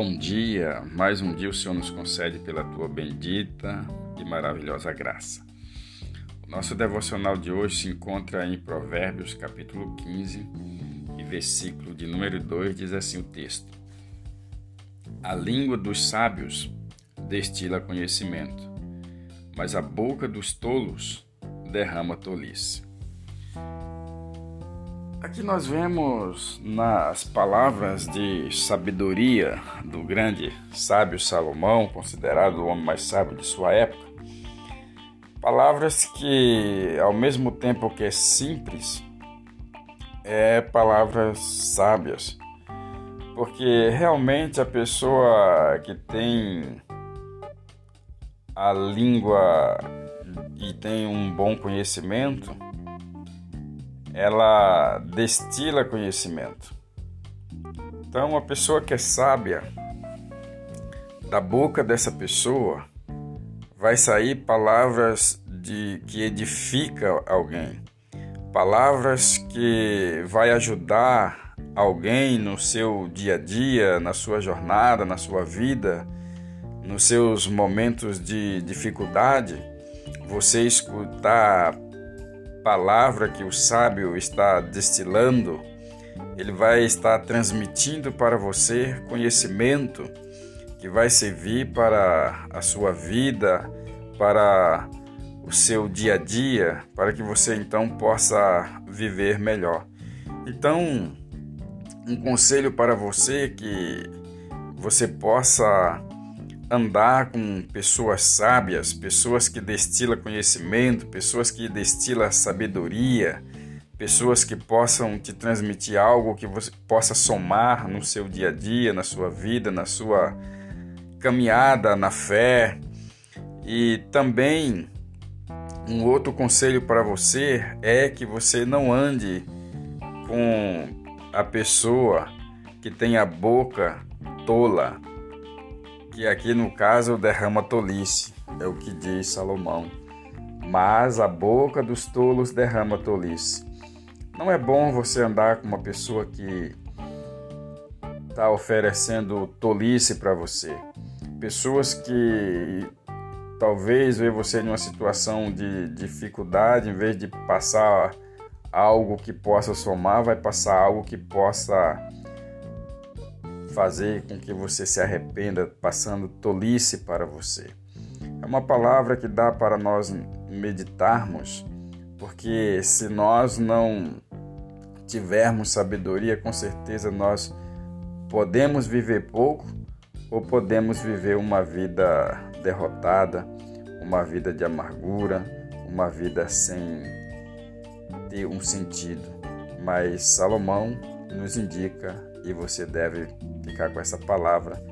Bom dia, mais um dia o Senhor nos concede pela tua bendita e maravilhosa graça. O nosso devocional de hoje se encontra em Provérbios, capítulo 15, e versículo de número 2 diz assim o texto: A língua dos sábios destila conhecimento, mas a boca dos tolos derrama tolice. Aqui nós vemos nas palavras de sabedoria do grande sábio Salomão, considerado o homem mais sábio de sua época, palavras que, ao mesmo tempo que é simples, é palavras sábias, porque realmente a pessoa que tem a língua e tem um bom conhecimento, ela destila conhecimento. Então, uma pessoa que é sábia, da boca dessa pessoa vai sair palavras de que edifica alguém, palavras que vai ajudar alguém no seu dia a dia, na sua jornada, na sua vida, nos seus momentos de dificuldade. Você escutar palavra que o sábio está destilando, ele vai estar transmitindo para você conhecimento que vai servir para a sua vida, para o seu dia a dia, para que você então possa viver melhor. Então, um conselho para você que você possa andar com pessoas sábias, pessoas que destilam conhecimento, pessoas que destilam sabedoria, pessoas que possam te transmitir algo que você possa somar no seu dia a dia, na sua vida, na sua caminhada na fé. E também um outro conselho para você é que você não ande com a pessoa que tem a boca tola, que aqui no caso derrama tolice, é o que diz Salomão. Mas a boca dos tolos derrama tolice. Não é bom você andar com uma pessoa que está oferecendo tolice para você. Pessoas que talvez vê você em uma situação de dificuldade, em vez de passar algo que possa somar, vai passar algo que possa fazer com que você se arrependa, passando tolice para você. É uma palavra que dá para nós meditarmos, porque se nós não tivermos sabedoria, com certeza nós podemos viver pouco ou podemos viver uma vida derrotada, uma vida de amargura, uma vida sem ter um sentido. Mas Salomão nos indica e você deve ficar com essa palavra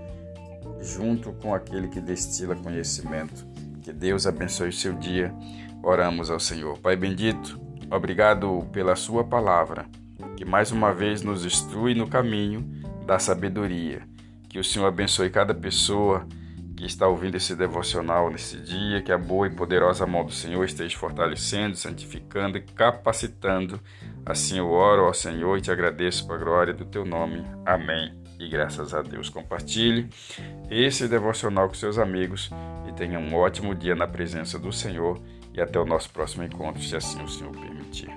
junto com aquele que destila conhecimento. Que Deus abençoe seu dia. Oramos ao Senhor. Pai bendito, obrigado pela sua palavra, que mais uma vez nos instrui no caminho da sabedoria. Que o Senhor abençoe cada pessoa que está ouvindo esse devocional nesse dia, que a boa e poderosa mão do Senhor esteja fortalecendo, santificando e capacitando. Assim eu oro ao Senhor e te agradeço para a glória do teu nome. Amém. E graças a Deus. Compartilhe esse devocional com seus amigos e tenha um ótimo dia na presença do Senhor. E até o nosso próximo encontro, se assim o Senhor permitir.